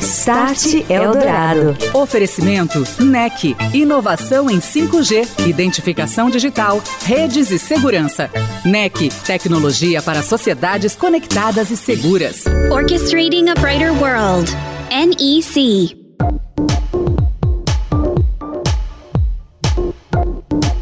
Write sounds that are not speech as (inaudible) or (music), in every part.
Start Eldorado. Oferecimento NEC. Inovação em 5G, identificação digital, redes e segurança. NEC. Tecnologia para sociedades conectadas e seguras. Orchestrating a Brighter World. NEC.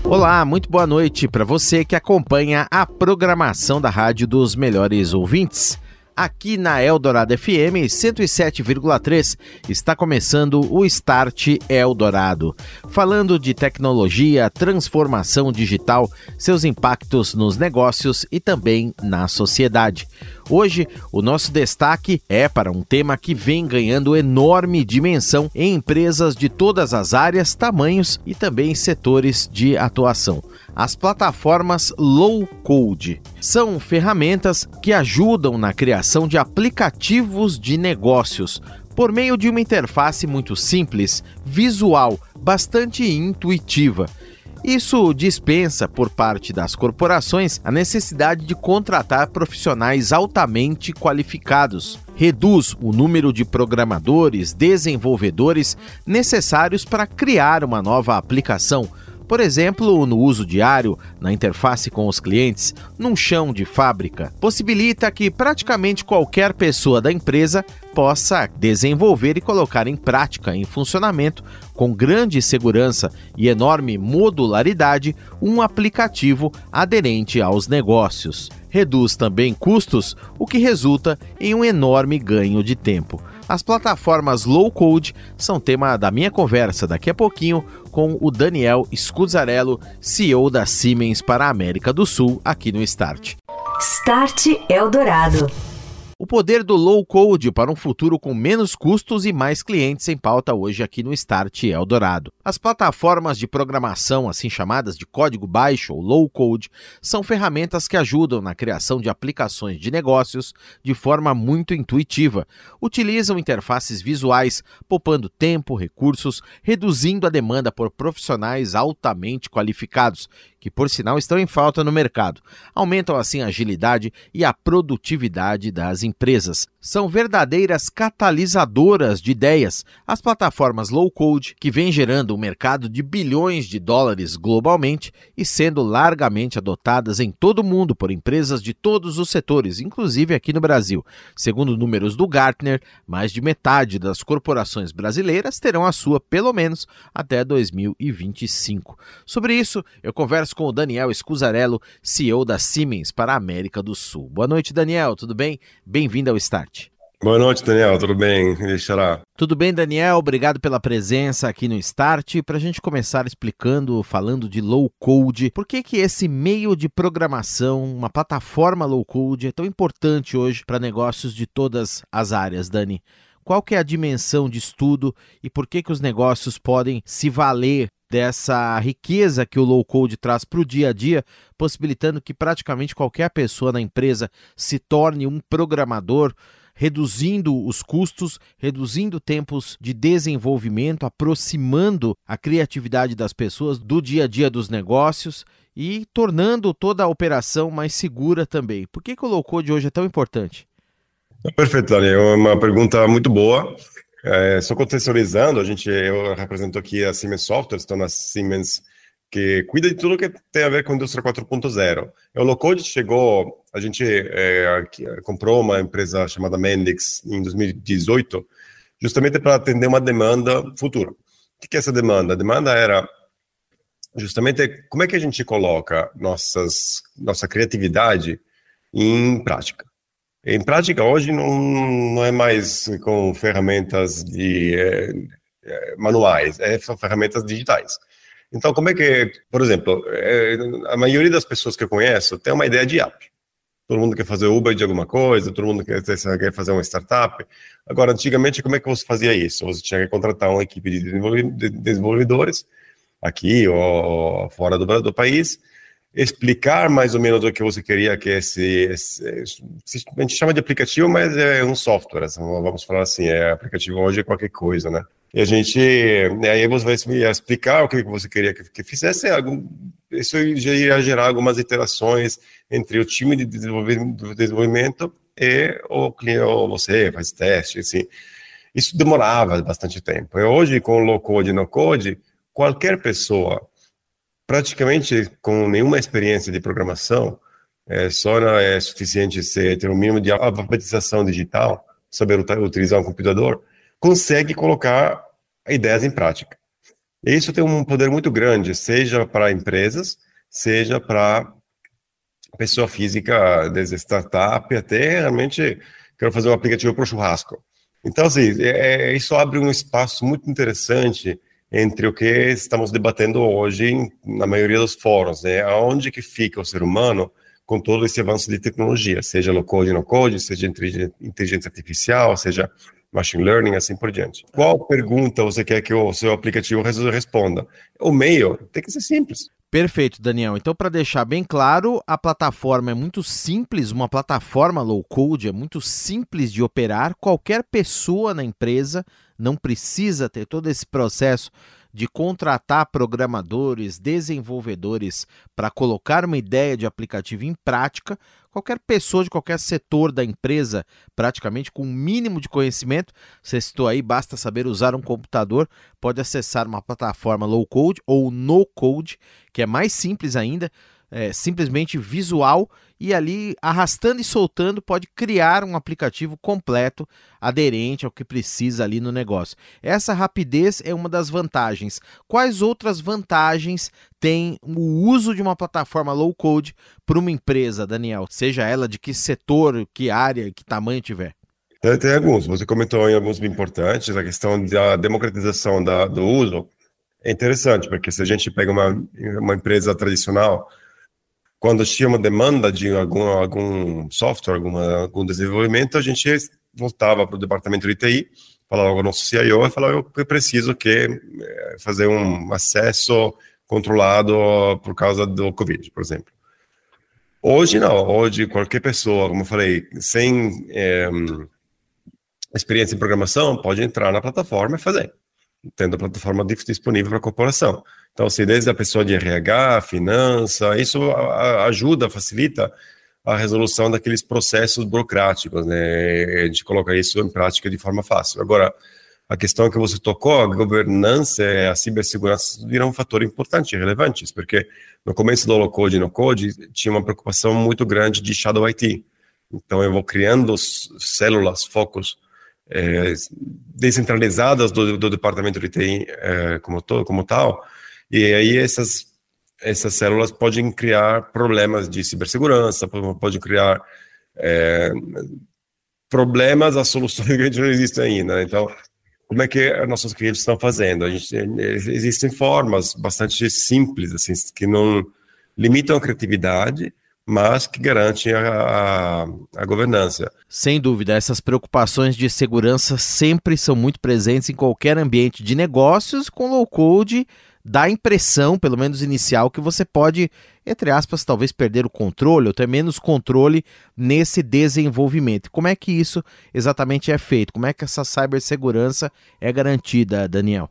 Olá, muito boa noite para você que acompanha a programação da Rádio dos Melhores Ouvintes. Aqui na Eldorado FM 107,3 está começando o Start Eldorado, falando de tecnologia, transformação digital, seus impactos nos negócios e também na sociedade. Hoje, o nosso destaque é para um tema que vem ganhando enorme dimensão em empresas de todas as áreas, tamanhos e também setores de atuação. As plataformas low code são ferramentas que ajudam na criação de aplicativos de negócios por meio de uma interface muito simples, visual, bastante intuitiva isso dispensa, por parte das corporações, a necessidade de contratar profissionais altamente qualificados. Reduz o número de programadores, desenvolvedores necessários para criar uma nova aplicação, por exemplo, no uso diário, na interface com os clientes, num chão de fábrica. Possibilita que praticamente qualquer pessoa da empresa possa desenvolver e colocar em prática, em funcionamento, com grande segurança e enorme modularidade, um aplicativo aderente aos negócios. Reduz também custos, o que resulta em um enorme ganho de tempo. As plataformas low code são tema da minha conversa daqui a pouquinho com o Daniel Scuzzarello, CEO da Siemens para a América do Sul, aqui no Start. Start Eldorado. O poder do low code para um futuro com menos custos e mais clientes em pauta hoje aqui no Start Eldorado. As plataformas de programação, assim chamadas de código baixo ou low code, são ferramentas que ajudam na criação de aplicações de negócios de forma muito intuitiva. Utilizam interfaces visuais, poupando tempo, recursos, reduzindo a demanda por profissionais altamente qualificados que por sinal estão em falta no mercado. Aumentam assim a agilidade e a produtividade das empresas. São verdadeiras catalisadoras de ideias. As plataformas low code, que vêm gerando um mercado de bilhões de dólares globalmente e sendo largamente adotadas em todo o mundo por empresas de todos os setores, inclusive aqui no Brasil. Segundo números do Gartner, mais de metade das corporações brasileiras terão a sua pelo menos até 2025. Sobre isso, eu converso com o Daniel Scusarello, CEO da Siemens para a América do Sul. Boa noite, Daniel, tudo bem? Bem-vindo ao Start. Boa noite, Daniel, tudo bem? Deixará. Tudo bem, Daniel? Obrigado pela presença aqui no Start. Para a gente começar explicando, falando de low code, por que, que esse meio de programação, uma plataforma low code, é tão importante hoje para negócios de todas as áreas, Dani? Qual que é a dimensão de estudo e por que, que os negócios podem se valer dessa riqueza que o low code traz para o dia a dia, possibilitando que praticamente qualquer pessoa na empresa se torne um programador, reduzindo os custos, reduzindo tempos de desenvolvimento, aproximando a criatividade das pessoas do dia a dia dos negócios e tornando toda a operação mais segura também. Por que, que o low code hoje é tão importante? Perfeito, Daniel. É uma pergunta muito boa. É, só contextualizando, a gente, eu represento aqui a Siemens Software, estou na Siemens, que cuida de tudo que tem a ver com a indústria 4.0. O Locode chegou, a gente é, comprou uma empresa chamada Mendix em 2018, justamente para atender uma demanda futura. O que é essa demanda? A demanda era justamente como é que a gente coloca nossas, nossa criatividade em prática. Em prática, hoje não, não é mais com ferramentas de, é, é, manuais, é, ferramentas digitais. Então, como é que, por exemplo, é, a maioria das pessoas que eu conheço tem uma ideia de app. todo mundo quer fazer Uber de alguma coisa, todo mundo quer, quer fazer uma startup. Agora, antigamente, como é que você fazia isso? Você tinha que contratar uma equipe de desenvolvedores, aqui ou fora do, do país, explicar mais ou menos o que você queria que esse, esse, a gente chama de aplicativo, mas é um software, assim, vamos falar assim, é aplicativo hoje é qualquer coisa, né? E a gente, aí você vai explicar o que você queria que, fizesse, algum, isso já ia gerar algumas interações entre o time de desenvolvimento e o cliente, ou você faz teste, assim. Isso demorava bastante tempo. E hoje, com o low code e no code, qualquer pessoa praticamente com nenhuma experiência de programação, é, só não é suficiente ter um mínimo de alfabetização digital, saber utilizar um computador, consegue colocar ideias em prática. Isso tem um poder muito grande, seja para empresas, seja para pessoa física, desde startup até realmente quero fazer um aplicativo para o churrasco. Então, assim, é, isso abre um espaço muito interessante entre o que estamos debatendo hoje na maioria dos fóruns, né? Aonde que fica o ser humano com todo esse avanço de tecnologia, seja no code, no code, seja inteligência artificial, seja machine learning, assim por diante. Qual pergunta você quer que o seu aplicativo responda? O meio tem que ser simples. Perfeito, Daniel. Então, para deixar bem claro, a plataforma é muito simples, uma plataforma low code é muito simples de operar. Qualquer pessoa na empresa não precisa ter todo esse processo de contratar programadores, desenvolvedores para colocar uma ideia de aplicativo em prática. Qualquer pessoa de qualquer setor da empresa, praticamente com o um mínimo de conhecimento, você citou aí, basta saber usar um computador, pode acessar uma plataforma low code ou no code, que é mais simples ainda é, simplesmente visual e ali arrastando e soltando pode criar um aplicativo completo aderente ao que precisa ali no negócio. Essa rapidez é uma das vantagens. Quais outras vantagens tem o uso de uma plataforma low code para uma empresa, Daniel? Seja ela de que setor, que área, que tamanho tiver. Tem, alguns. Você comentou em alguns importantes a questão da democratização da, do uso. É interessante, porque se a gente pega uma, uma empresa tradicional, quando tinha uma demanda de algum, algum software, alguma, algum desenvolvimento, a gente voltava para o departamento de TI, falava com o nosso CIO e falava, eu preciso que eh, fazer um acesso controlado por causa do Covid, por exemplo. Hoje não, hoje qualquer pessoa, como eu falei, sem é, experiência em programação, pode entrar na plataforma e fazer, tendo a plataforma disponível para a corporação. Então, assim, desde a pessoa de RH, finança, isso ajuda, facilita a resolução daqueles processos burocráticos, né? A gente coloca isso em prática de forma fácil. Agora, a questão que você tocou, a governança, a cibersegurança viram um fator importante, relevante, porque no começo do low code e no code tinha uma preocupação muito grande de shadow IT. Então, eu vou criando células, focos é, descentralizadas do, do, departamento de TI é, como, to, como tal, e aí essas, essas células podem criar problemas de cibersegurança, podem criar é, problemas, as soluções (laughs) que a gente não existe ainda. Né? Então, como é que nossos clientes estão fazendo? A gente, existem formas bastante simples, assim, que não limitam a criatividade, mas que garantem a, a, a, governança. Sem dúvida, essas preocupações de segurança sempre são muito presentes em qualquer ambiente de negócios com low code dá a impressão, pelo menos inicial, que você pode, entre aspas, talvez perder o controle ou ter menos controle nesse desenvolvimento. Como é que isso exatamente é feito? Como é que essa cibersegurança é garantida, Daniel?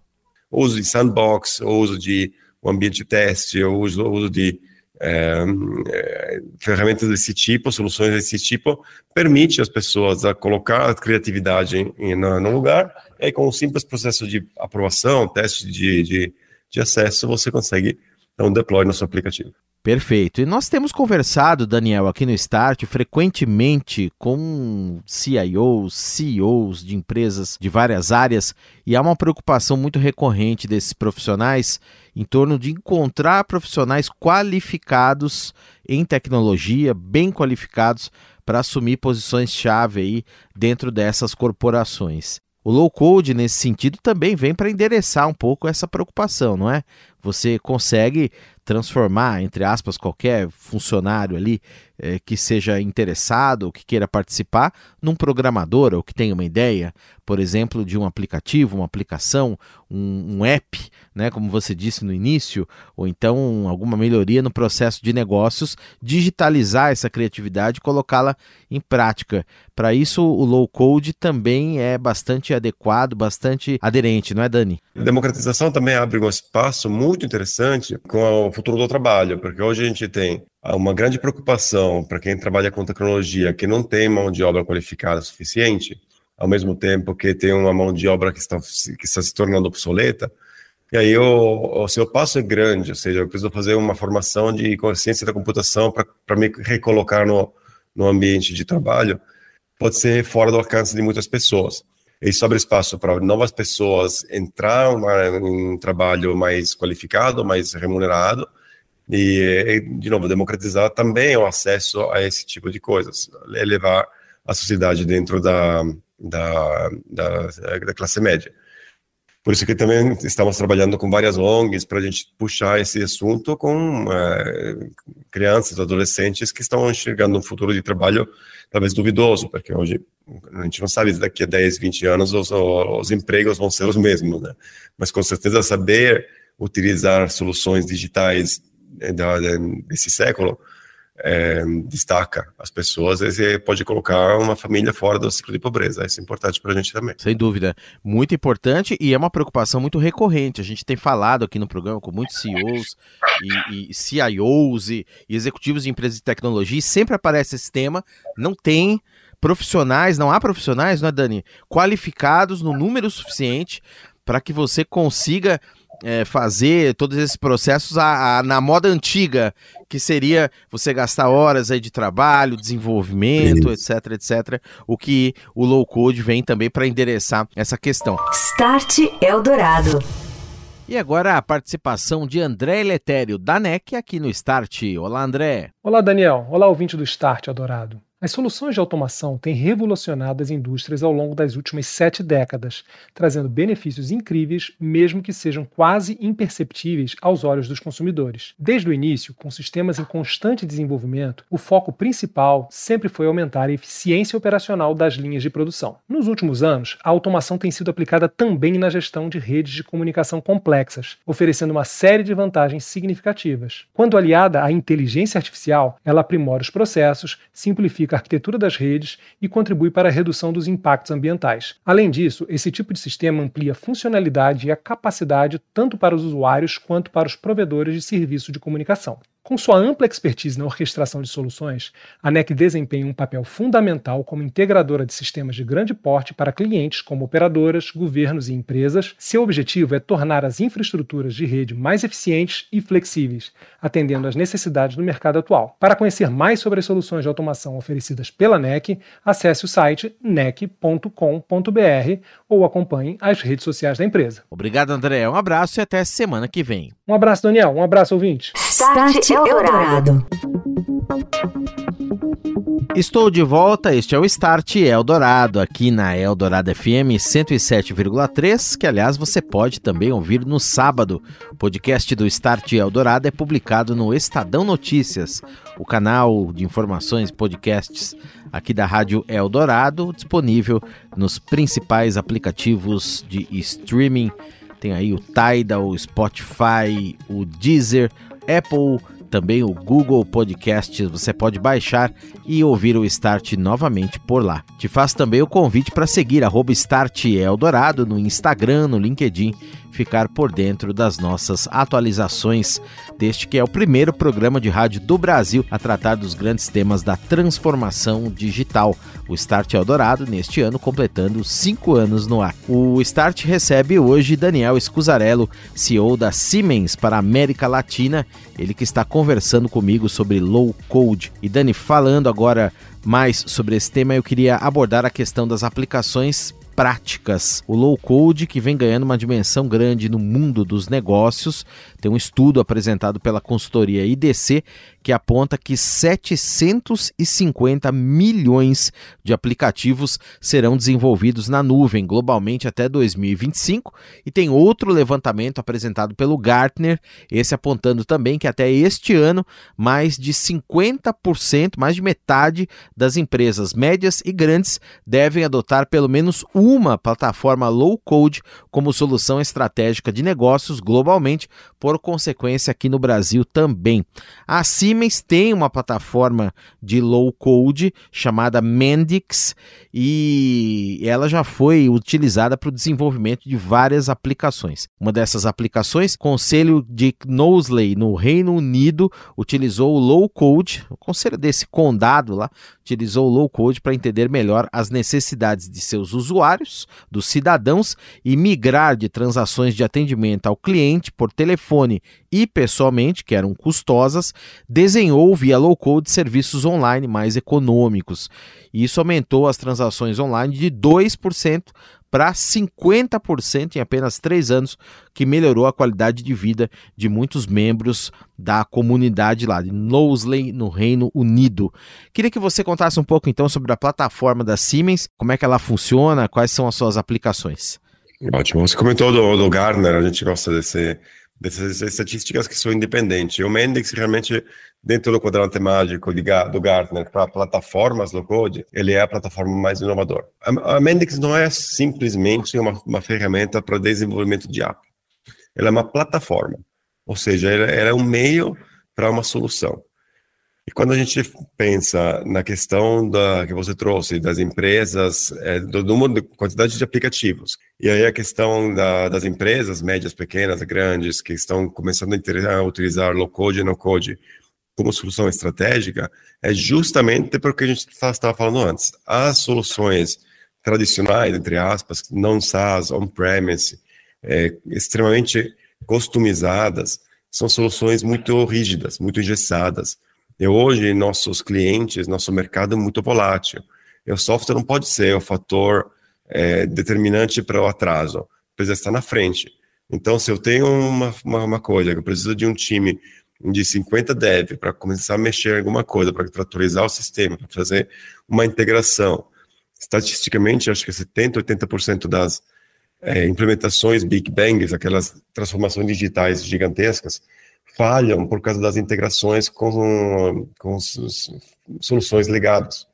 O uso de sandbox, o uso de um ambiente de teste, o uso, uso de é, é, ferramentas desse tipo, soluções desse tipo, permite às pessoas a colocar a criatividade em, em, no lugar, e com um simples processo de aprovação, teste de, de de acesso, você consegue um deploy no seu aplicativo. Perfeito. E nós temos conversado, Daniel, aqui no Start, frequentemente com CIOs, CEOs de empresas de várias áreas, e há uma preocupação muito recorrente desses profissionais em torno de encontrar profissionais qualificados em tecnologia, bem qualificados para assumir posições-chave aí dentro dessas corporações. O low code, nesse sentido, também vem para endereçar um pouco essa preocupação, não é? Você consegue transformar, entre aspas, qualquer funcionário ali é, que seja interessado ou que queira participar num programador ou que tenha uma ideia, por exemplo, de um aplicativo, uma aplicação, um, um app, né, como você disse no início, ou então alguma melhoria no processo de negócios, digitalizar essa criatividade e colocá-la em prática. Para isso, o low code também é bastante adequado, bastante aderente, não é, Dani? A democratização também abre um espaço muito interessante com o futuro do trabalho, porque hoje a gente tem uma grande preocupação para quem trabalha com tecnologia que não tem mão de obra qualificada suficiente, ao mesmo tempo que tem uma mão de obra que está, que está se tornando obsoleta. E aí o, o seu passo é grande, ou seja, eu preciso fazer uma formação de consciência da computação para me recolocar no, no ambiente de trabalho, pode ser fora do alcance de muitas pessoas. Isso abre espaço para novas pessoas entrar em um trabalho mais qualificado, mais remunerado, e, de novo, democratizar também o acesso a esse tipo de coisas, elevar a sociedade dentro da, da, da, da classe média. Por isso que também estamos trabalhando com várias ONGs para a gente puxar esse assunto com é, crianças, adolescentes que estão enxergando um futuro de trabalho talvez duvidoso, porque hoje a gente não sabe se daqui a 10, 20 anos os, os empregos vão ser os mesmos, né? Mas com certeza saber utilizar soluções digitais eh, desse século é, destaca as pessoas, você pode colocar uma família fora do ciclo de pobreza. Isso é importante para a gente também. Sem dúvida. Muito importante e é uma preocupação muito recorrente. A gente tem falado aqui no programa com muitos CEOs e, e CIOs e, e executivos de empresas de tecnologia e sempre aparece esse tema. Não tem profissionais, não há profissionais, não é, Dani? Qualificados no número suficiente para que você consiga é, fazer todos esses processos a, a, na moda antiga, que seria você gastar horas aí de trabalho, desenvolvimento, Isso. etc, etc. O que o low code vem também para endereçar essa questão. Start Eldorado. E agora a participação de André Letério, da NEC, aqui no Start. Olá, André. Olá, Daniel. Olá, ouvinte do Start Eldorado. As soluções de automação têm revolucionado as indústrias ao longo das últimas sete décadas, trazendo benefícios incríveis, mesmo que sejam quase imperceptíveis aos olhos dos consumidores. Desde o início, com sistemas em constante desenvolvimento, o foco principal sempre foi aumentar a eficiência operacional das linhas de produção. Nos últimos anos, a automação tem sido aplicada também na gestão de redes de comunicação complexas, oferecendo uma série de vantagens significativas. Quando aliada à inteligência artificial, ela aprimora os processos, simplifica a arquitetura das redes e contribui para a redução dos impactos ambientais. Além disso, esse tipo de sistema amplia a funcionalidade e a capacidade tanto para os usuários quanto para os provedores de serviço de comunicação. Com sua ampla expertise na orquestração de soluções, a NEC desempenha um papel fundamental como integradora de sistemas de grande porte para clientes como operadoras, governos e empresas. Seu objetivo é tornar as infraestruturas de rede mais eficientes e flexíveis, atendendo às necessidades do mercado atual. Para conhecer mais sobre as soluções de automação oferecidas pela NEC, acesse o site nec.com.br ou acompanhe as redes sociais da empresa. Obrigado, André. Um abraço e até semana que vem. Um abraço, Daniel. Um abraço, ouvinte. Start Eldorado. Estou de volta, este é o Start Eldorado, aqui na Eldorado FM 107,3, que aliás você pode também ouvir no sábado. O podcast do Start Eldorado é publicado no Estadão Notícias, o canal de informações podcasts aqui da Rádio Eldorado, disponível nos principais aplicativos de streaming. Tem aí o Tidal, o Spotify, o Deezer, Apple também o Google Podcast. Você pode baixar e ouvir o Start novamente por lá. Te faço também o convite para seguir arroba Start Eldorado no Instagram, no LinkedIn, ficar por dentro das nossas atualizações deste que é o primeiro programa de rádio do Brasil a tratar dos grandes temas da transformação digital. O Start Eldorado, neste ano, completando cinco anos no ar. O Start recebe hoje Daniel Scusarello, CEO da Siemens para a América Latina, ele que está conversando comigo sobre low code. E Dani, falando agora mais sobre esse tema, eu queria abordar a questão das aplicações práticas. O low code, que vem ganhando uma dimensão grande no mundo dos negócios, tem um estudo apresentado pela consultoria IDC que aponta que 750 milhões de aplicativos serão desenvolvidos na nuvem globalmente até 2025. E tem outro levantamento apresentado pelo Gartner, esse apontando também que até este ano mais de 50%, mais de metade das empresas médias e grandes devem adotar pelo menos uma plataforma low code como solução estratégica de negócios globalmente, por consequência aqui no Brasil também. A Siemens tem uma plataforma de low code chamada Mendix e ela já foi utilizada para o desenvolvimento de várias aplicações. Uma dessas aplicações, Conselho de Knowsley no Reino Unido utilizou o low code, o conselho desse condado lá utilizou o low code para entender melhor as necessidades de seus usuários, dos cidadãos e migrar de transações de atendimento ao cliente por telefone e pessoalmente, que eram custosas, desenhou via low code serviços online mais econômicos. Isso aumentou as transações online de 2% para 50% em apenas três anos, que melhorou a qualidade de vida de muitos membros da comunidade lá de Knowsley, no Reino Unido. Queria que você contasse um pouco então sobre a plataforma da Siemens, como é que ela funciona, quais são as suas aplicações. Ótimo. Você comentou do, do Gartner, a gente gosta desse, dessas estatísticas que são independentes. O Mendex realmente, dentro do quadrante mágico de, do Gartner para plataformas low code, ele é a plataforma mais inovadora. A, a Mendex não é simplesmente uma, uma ferramenta para desenvolvimento de app. Ela é uma plataforma, ou seja, ela, ela é um meio para uma solução. E quando a gente pensa na questão da, que você trouxe das empresas, é, do de quantidade de aplicativos, e aí a questão da, das empresas médias, pequenas, grandes, que estão começando a utilizar low code e no code como solução estratégica, é justamente porque a gente tá, estava falando antes. As soluções tradicionais, entre aspas, não SaaS, on-premise, é, extremamente customizadas, são soluções muito rígidas, muito engessadas e hoje, nossos clientes, nosso mercado é muito volátil. E o software não pode ser o fator é, determinante para o atraso. Precisa estar na frente. Então, se eu tenho uma, uma, uma coisa, eu preciso de um time de 50 dev para começar a mexer em alguma coisa, para atualizar o sistema, para fazer uma integração. Estatisticamente, acho que 70%, 80% das é, implementações Big Bangs, aquelas transformações digitais gigantescas, falham por causa das integrações com, com soluções legadas.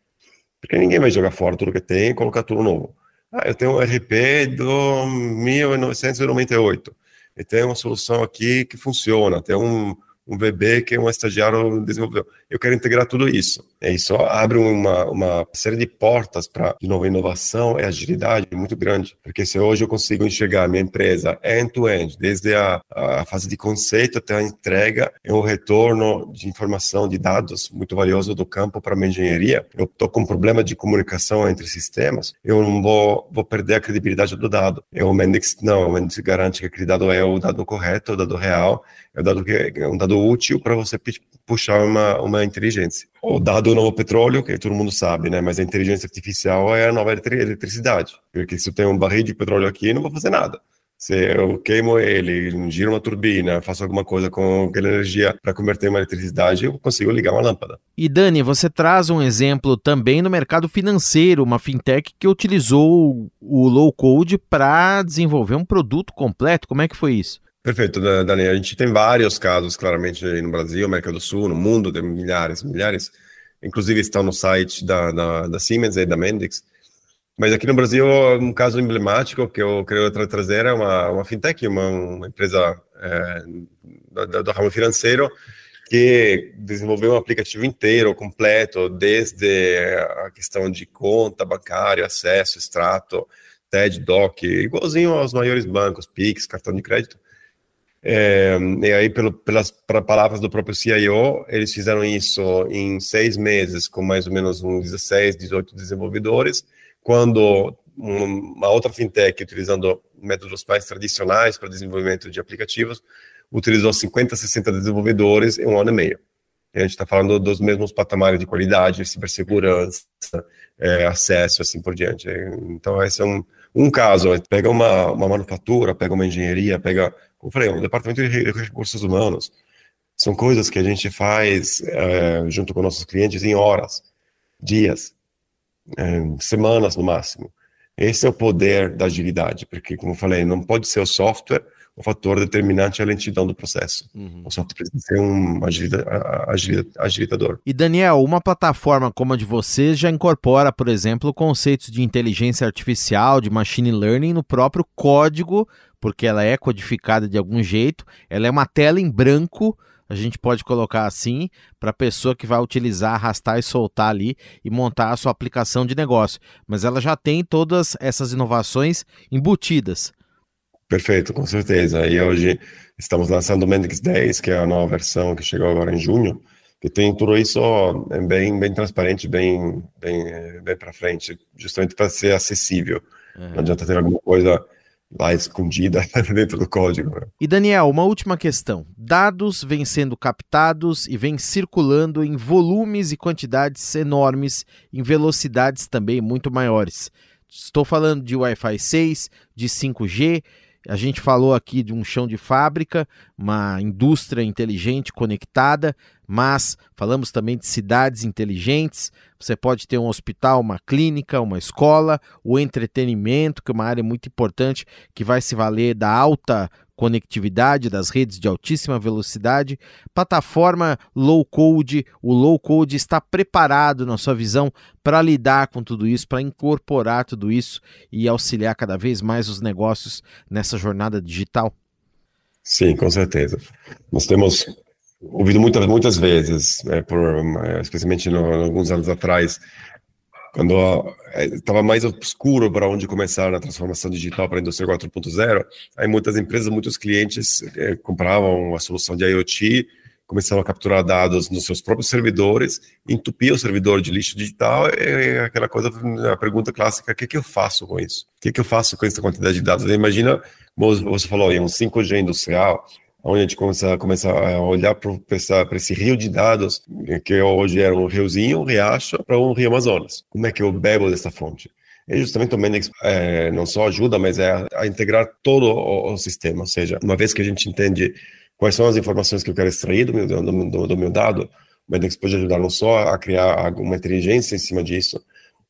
Porque ninguém vai jogar fora tudo que tem e colocar tudo novo. Ah, eu tenho um RP do 1998 e tem uma solução aqui que funciona, tem um, um VB que um estagiário desenvolveu. Eu quero integrar tudo isso. É isso abre uma, uma série de portas para, de novo, inovação e agilidade muito grande. Porque se hoje eu consigo enxergar a minha empresa end-to-end, -end, desde a, a, fase de conceito até a entrega, é um retorno de informação, de dados muito valioso do campo para a minha engenharia, eu estou com um problema de comunicação entre sistemas, eu não vou, vou perder a credibilidade do dado. É o Mendex, não, o Mendex garante que aquele dado é o dado correto, o dado real, é, um dado que, é um dado útil para você puxar uma, uma inteligência. O dado é novo petróleo, que todo mundo sabe, né? Mas a inteligência artificial é a nova eletricidade. Porque se eu tenho um barril de petróleo aqui, não vou fazer nada. Se eu queimo ele, giro uma turbina, faço alguma coisa com aquela energia para converter em eletricidade, eu consigo ligar uma lâmpada. E Dani, você traz um exemplo também no mercado financeiro, uma fintech que utilizou o low code para desenvolver um produto completo. Como é que foi isso? Perfeito, Dani. A gente tem vários casos, claramente, no Brasil, América do Sul, no mundo, tem milhares, milhares. Inclusive estão no site da, da, da Siemens e da Mendix. Mas aqui no Brasil, um caso emblemático que eu quero tra trazer é uma, uma fintech, uma, uma empresa é, do, do ramo financeiro, que desenvolveu um aplicativo inteiro, completo, desde a questão de conta bancária, acesso, extrato, TED, DOC, igualzinho aos maiores bancos, PIX, cartão de crédito, é, e aí, pelo, pelas palavras do próprio CIO, eles fizeram isso em seis meses, com mais ou menos uns 16, 18 desenvolvedores, quando uma outra fintech, utilizando métodos mais tradicionais para desenvolvimento de aplicativos, utilizou 50, 60 desenvolvedores em um ano e meio. E a gente está falando dos mesmos patamares de qualidade, cibersegurança, é, acesso, assim por diante. Então, esse é um, um caso. Pega uma, uma manufatura, pega uma engenharia, pega como falei, um departamento de recursos humanos, São coisas que a gente faz é, junto com nossos clientes em horas, dias, é, semanas no máximo. Esse é o poder da agilidade, porque, como eu falei, não pode ser o software o fator determinante é a lentidão do processo. Uhum. O software precisa ser um agilitador. E Daniel, uma plataforma como a de vocês já incorpora, por exemplo, conceitos de inteligência artificial, de machine learning no próprio código, porque ela é codificada de algum jeito, ela é uma tela em branco a gente pode colocar assim, para a pessoa que vai utilizar, arrastar e soltar ali e montar a sua aplicação de negócio. Mas ela já tem todas essas inovações embutidas. Perfeito, com certeza. E hoje estamos lançando o Mendix 10, que é a nova versão que chegou agora em junho, que tem tudo isso é bem, bem transparente, bem, bem, bem para frente, justamente para ser acessível. Uhum. Não adianta ter alguma coisa lá escondida (laughs) dentro do código. Né? E Daniel, uma última questão. Dados vêm sendo captados e vêm circulando em volumes e quantidades enormes, em velocidades também muito maiores. Estou falando de Wi-Fi 6, de 5G. A gente falou aqui de um chão de fábrica, uma indústria inteligente conectada, mas falamos também de cidades inteligentes. Você pode ter um hospital, uma clínica, uma escola, o entretenimento, que é uma área muito importante que vai se valer da alta conectividade das redes de altíssima velocidade, plataforma low code, o low code está preparado na sua visão para lidar com tudo isso, para incorporar tudo isso e auxiliar cada vez mais os negócios nessa jornada digital? Sim, com certeza. Nós temos ouvido muitas muitas vezes, é, por, é, especialmente no, alguns anos atrás, quando estava mais obscuro para onde começar na transformação digital para a indústria 4.0, aí muitas empresas, muitos clientes eh, compravam a solução de IoT, começavam a capturar dados nos seus próprios servidores, entupia o servidor de lixo digital, é aquela coisa, a pergunta clássica, o que, que eu faço com isso? O que, que eu faço com essa quantidade de dados? Imagina, como você falou, em um 5G industrial, onde a gente começa, começa a olhar para esse rio de dados, que hoje era um riozinho, um riacho, para um rio Amazonas. Como é que eu bebo dessa fonte? E justamente o Mendex é, não só ajuda, mas é a, a integrar todo o, o, sistema. Ou seja, uma vez que a gente entende quais são as informações que eu quero extrair do meu, do, do, do meu dado, o Mendex pode ajudar não só a criar uma inteligência em cima disso,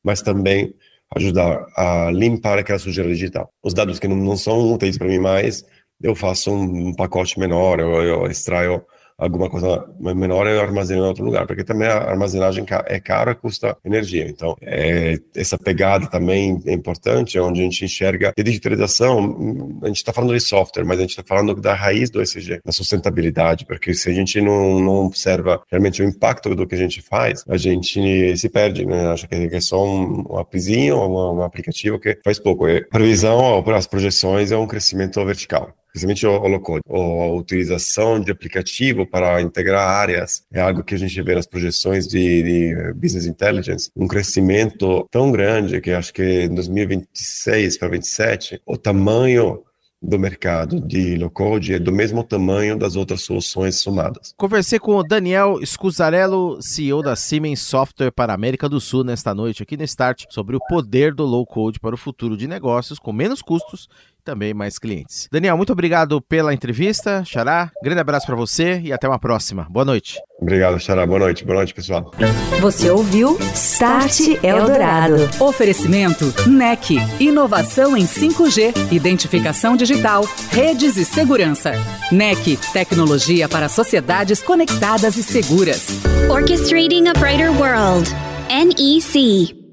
mas também ajudar a limpar aquela sujeira digital. Os dados que não, não são úteis para mim mais, eu faço um, pacote menor, eu, eu extraio alguma coisa menor eu armazeno em outro lugar, porque também a armazenagem é cara, custa energia. Então, é, essa pegada também é importante, onde a gente enxerga a digitalização, a gente está falando de software, mas a gente está falando da raiz do ESG, da sustentabilidade, porque se a gente não, não observa realmente o impacto do que a gente faz, a gente se perde, né? Acha que é só um, appzinho, um, um aplicativo que faz pouco. A previsão, as projeções é um crescimento vertical principalmente o, o low-code. A utilização de aplicativo para integrar áreas é algo que a gente vê nas projeções de, de Business Intelligence, um crescimento tão grande que acho que em 2026 para 2027, o tamanho do mercado de low-code é do mesmo tamanho das outras soluções somadas. Conversei com o Daniel Scusarello, CEO da Siemens Software para a América do Sul, nesta noite aqui no Start, sobre o poder do low-code para o futuro de negócios com menos custos também mais clientes. Daniel, muito obrigado pela entrevista. Xará, grande abraço para você e até uma próxima. Boa noite. Obrigado, Xará. Boa noite. Boa noite, pessoal. Você ouviu Start Eldorado. Oferecimento NEC. Inovação em 5G, identificação digital, redes e segurança. NEC. Tecnologia para sociedades conectadas e seguras. Orchestrating a Brighter World. NEC.